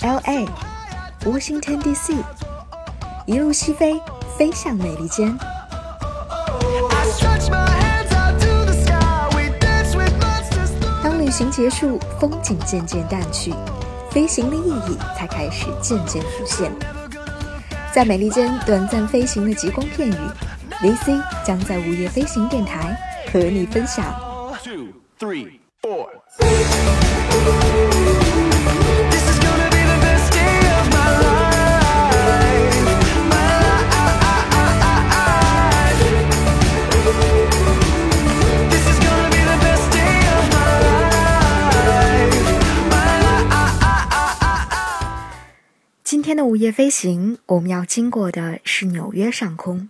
L.A、Washington D.C，一路西飞，飞向美利坚。当旅行结束，风景渐渐淡去，飞行的意义才开始渐渐浮现。在美利坚短暂飞行的极光片语，VC 将在午夜飞行电台和你分享。Two three 天的午夜飞行，我们要经过的是纽约上空。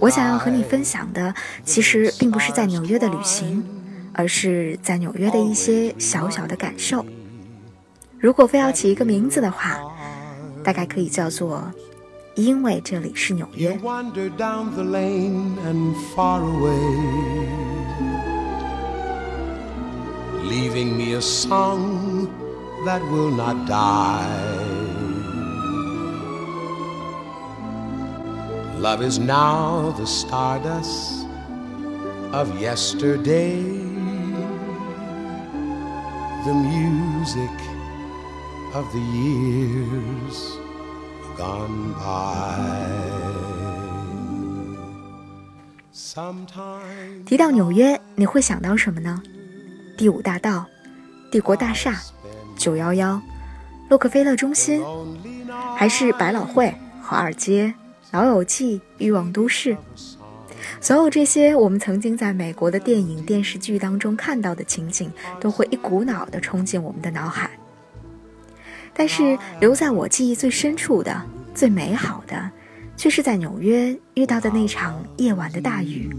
我想要和你分享的，其实并不是在纽约的旅行，而是在纽约的一些小小的感受。如果非要起一个名字的话，大概可以叫做，因为这里是纽约。Leaving me a song that will not die. Love is now the stardust of yesterday, the music of the years gone by. 提到纽约，你会想到什么呢？第五大道、帝国大厦、九幺幺、洛克菲勒中心，还是百老汇、华尔街、老友记、欲望都市？所有这些我们曾经在美国的电影、电视剧当中看到的情景，都会一股脑的冲进我们的脑海。但是留在我记忆最深处的、最美好的，却是在纽约遇到的那场夜晚的大雨。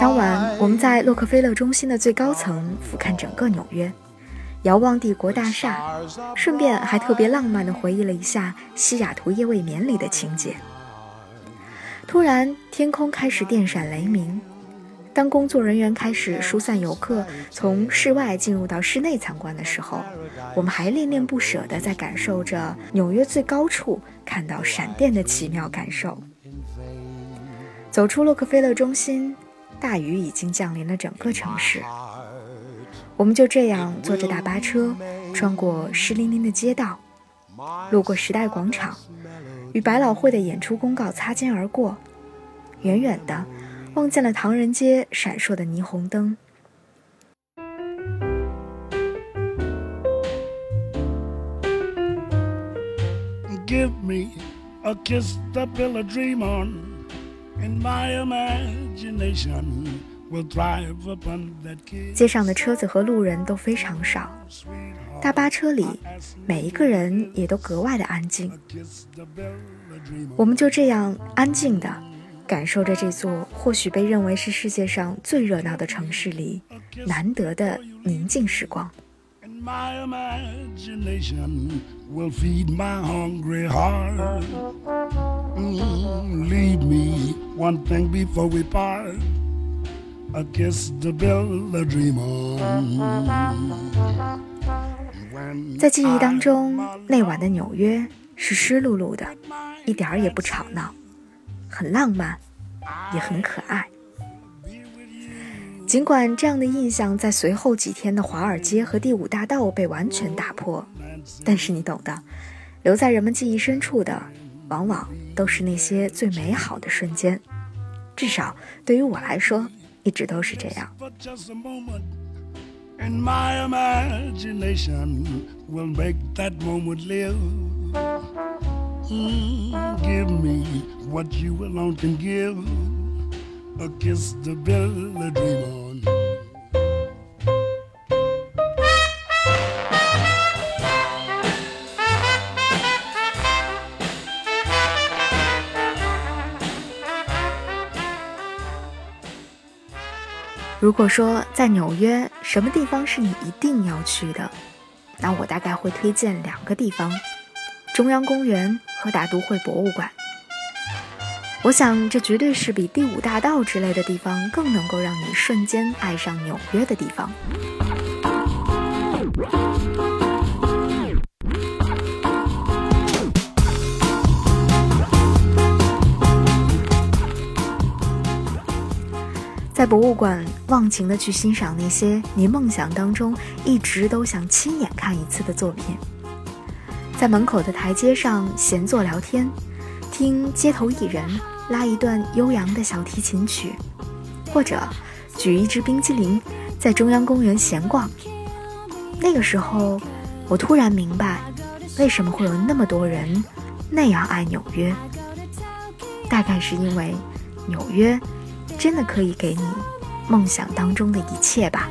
当晚，我们在洛克菲勒中心的最高层俯瞰整个纽约，遥望帝国大厦，顺便还特别浪漫地回忆了一下《西雅图夜未眠》里的情节。突然，天空开始电闪雷鸣。当工作人员开始疏散游客从室外进入到室内参观的时候，我们还恋恋不舍地在感受着纽约最高处看到闪电的奇妙感受。走出洛克菲勒中心。大雨已经降临了整个城市，我们就这样坐着大巴车，穿过湿淋淋的街道，路过时代广场，与百老汇的演出公告擦肩而过，远远的望见了唐人街闪烁的霓虹灯。Give me a kiss to build a dream on. 街上的车子和路人都非常少，大巴车里每一个人也都格外的安静。我们就这样安静的感受着这座或许被认为是世界上最热闹的城市里难得的宁静时光。One thing before we part a kiss to build a dream on. 在记忆当中那晚的纽约是湿漉漉的一点儿也不吵闹很浪漫也很可爱尽管这样的印象在随后几天的华尔街和第五大道被完全打破但是你懂的留在人们记忆深处的往往都是那些最美好的瞬间，至少对于我来说，一直都是这样。如果说在纽约什么地方是你一定要去的，那我大概会推荐两个地方：中央公园和大都会博物馆。我想这绝对是比第五大道之类的地方更能够让你瞬间爱上纽约的地方。在博物馆忘情的去欣赏那些你梦想当中一直都想亲眼看一次的作品，在门口的台阶上闲坐聊天，听街头艺人拉一段悠扬的小提琴曲，或者举一支冰激凌在中央公园闲逛。那个时候，我突然明白，为什么会有那么多人那样爱纽约。大概是因为纽约。真的可以给你梦想当中的一切吧。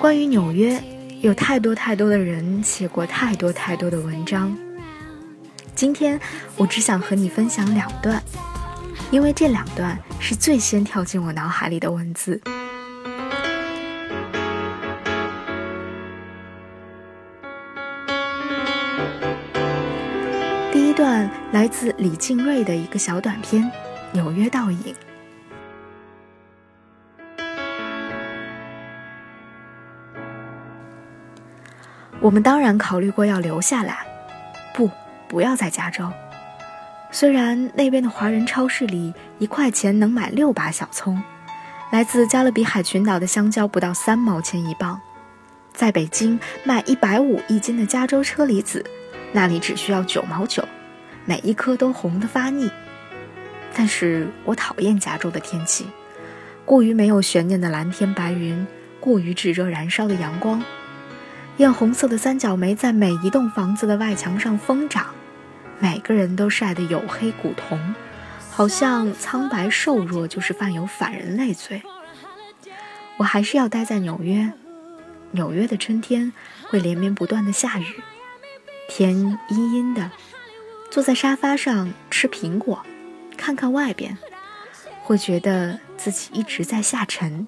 关于纽约，有太多太多的人写过太多太多的文章。今天我只想和你分享两段，因为这两段是最先跳进我脑海里的文字。第一段来自李静瑞的一个小短片《纽约倒影》。我们当然考虑过要留下来，不。要在加州。虽然那边的华人超市里一块钱能买六把小葱，来自加勒比海群岛的香蕉不到三毛钱一磅，在北京卖一百五一斤的加州车厘子，那里只需要九毛九，每一颗都红得发腻。但是我讨厌加州的天气，过于没有悬念的蓝天白云，过于炙热燃烧的阳光，艳红色的三角梅在每一栋房子的外墙上疯长。每个人都晒得黝黑古铜，好像苍白瘦弱就是犯有反人类罪。我还是要待在纽约。纽约的春天会连绵不断的下雨，天阴阴的，坐在沙发上吃苹果，看看外边，会觉得自己一直在下沉，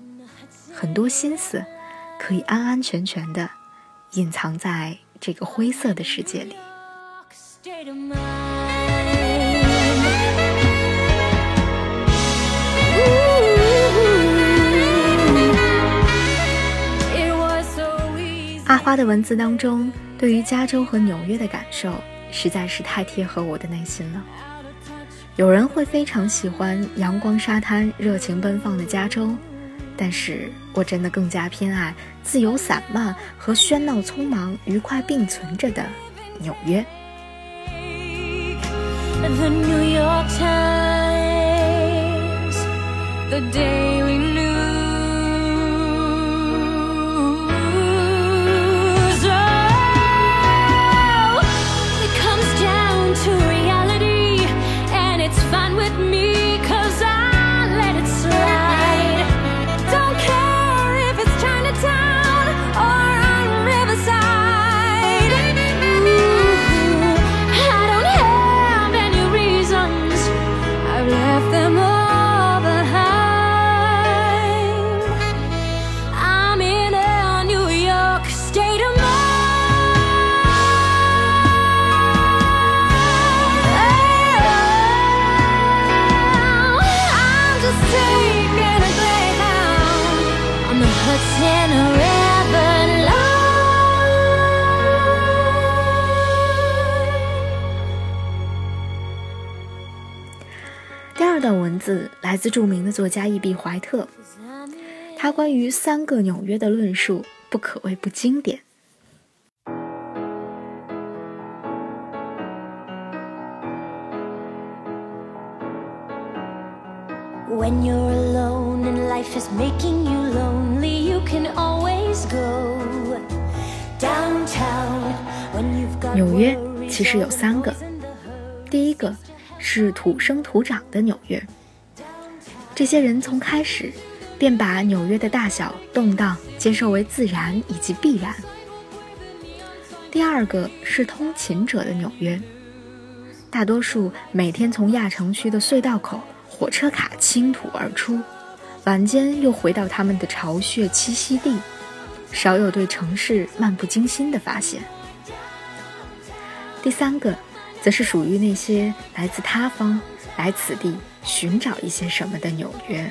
很多心思可以安安全全的隐藏在这个灰色的世界里。阿花的文字当中，对于加州和纽约的感受实在是太贴合我的内心了。有人会非常喜欢阳光沙滩、热情奔放的加州，但是我真的更加偏爱自由散漫和喧闹匆忙、愉快并存着的纽约。The New York Times, the Daily News. Oh, 来自著名的作家伊比怀特，他关于三个纽约的论述不可谓不经典。When you're alone and life is making you lonely, you can always go downtown. When you've got 纽约其实有三个，第一个是土生土长的纽约。这些人从开始便把纽约的大小动荡接受为自然以及必然。第二个是通勤者的纽约，大多数每天从亚城区的隧道口。火车卡倾吐而出，晚间又回到他们的巢穴栖息地，少有对城市漫不经心的发现。第三个，则是属于那些来自他方来此地寻找一些什么的纽约。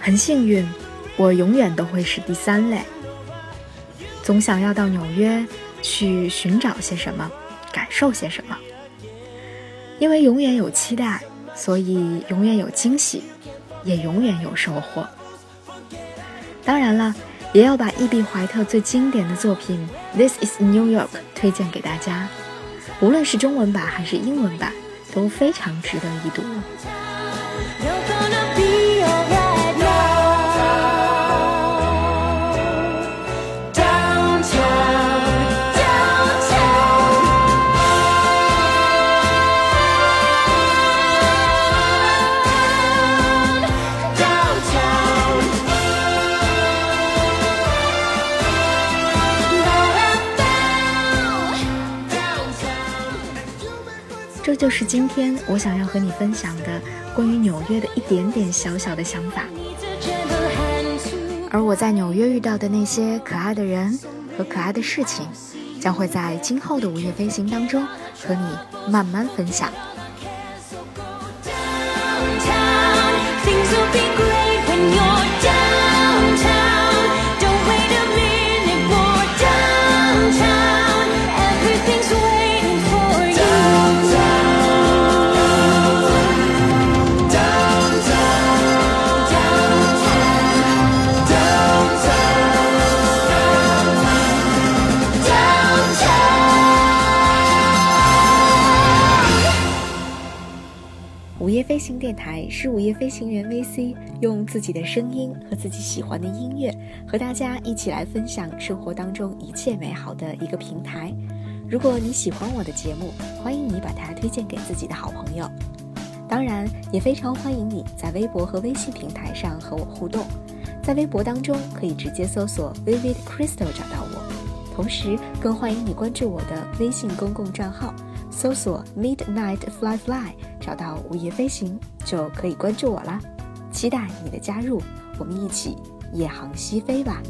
很幸运，我永远都会是第三类。总想要到纽约去寻找些什么，感受些什么。因为永远有期待，所以永远有惊喜，也永远有收获。当然了，也要把伊碧怀特最经典的作品《This Is New York》推荐给大家，无论是中文版还是英文版，都非常值得一读。这就是今天我想要和你分享的关于纽约的一点点小小的想法。而我在纽约遇到的那些可爱的人和可爱的事情，将会在今后的午夜飞行当中和你慢慢分享。午夜飞行电台是午夜飞行员 VC 用自己的声音和自己喜欢的音乐，和大家一起来分享生活当中一切美好的一个平台。如果你喜欢我的节目，欢迎你把它推荐给自己的好朋友。当然，也非常欢迎你在微博和微信平台上和我互动。在微博当中可以直接搜索 Vivid Crystal 找到我，同时更欢迎你关注我的微信公共账号。搜索 Midnight Fly Fly，找到午夜飞行就可以关注我啦。期待你的加入，我们一起夜航西飞吧。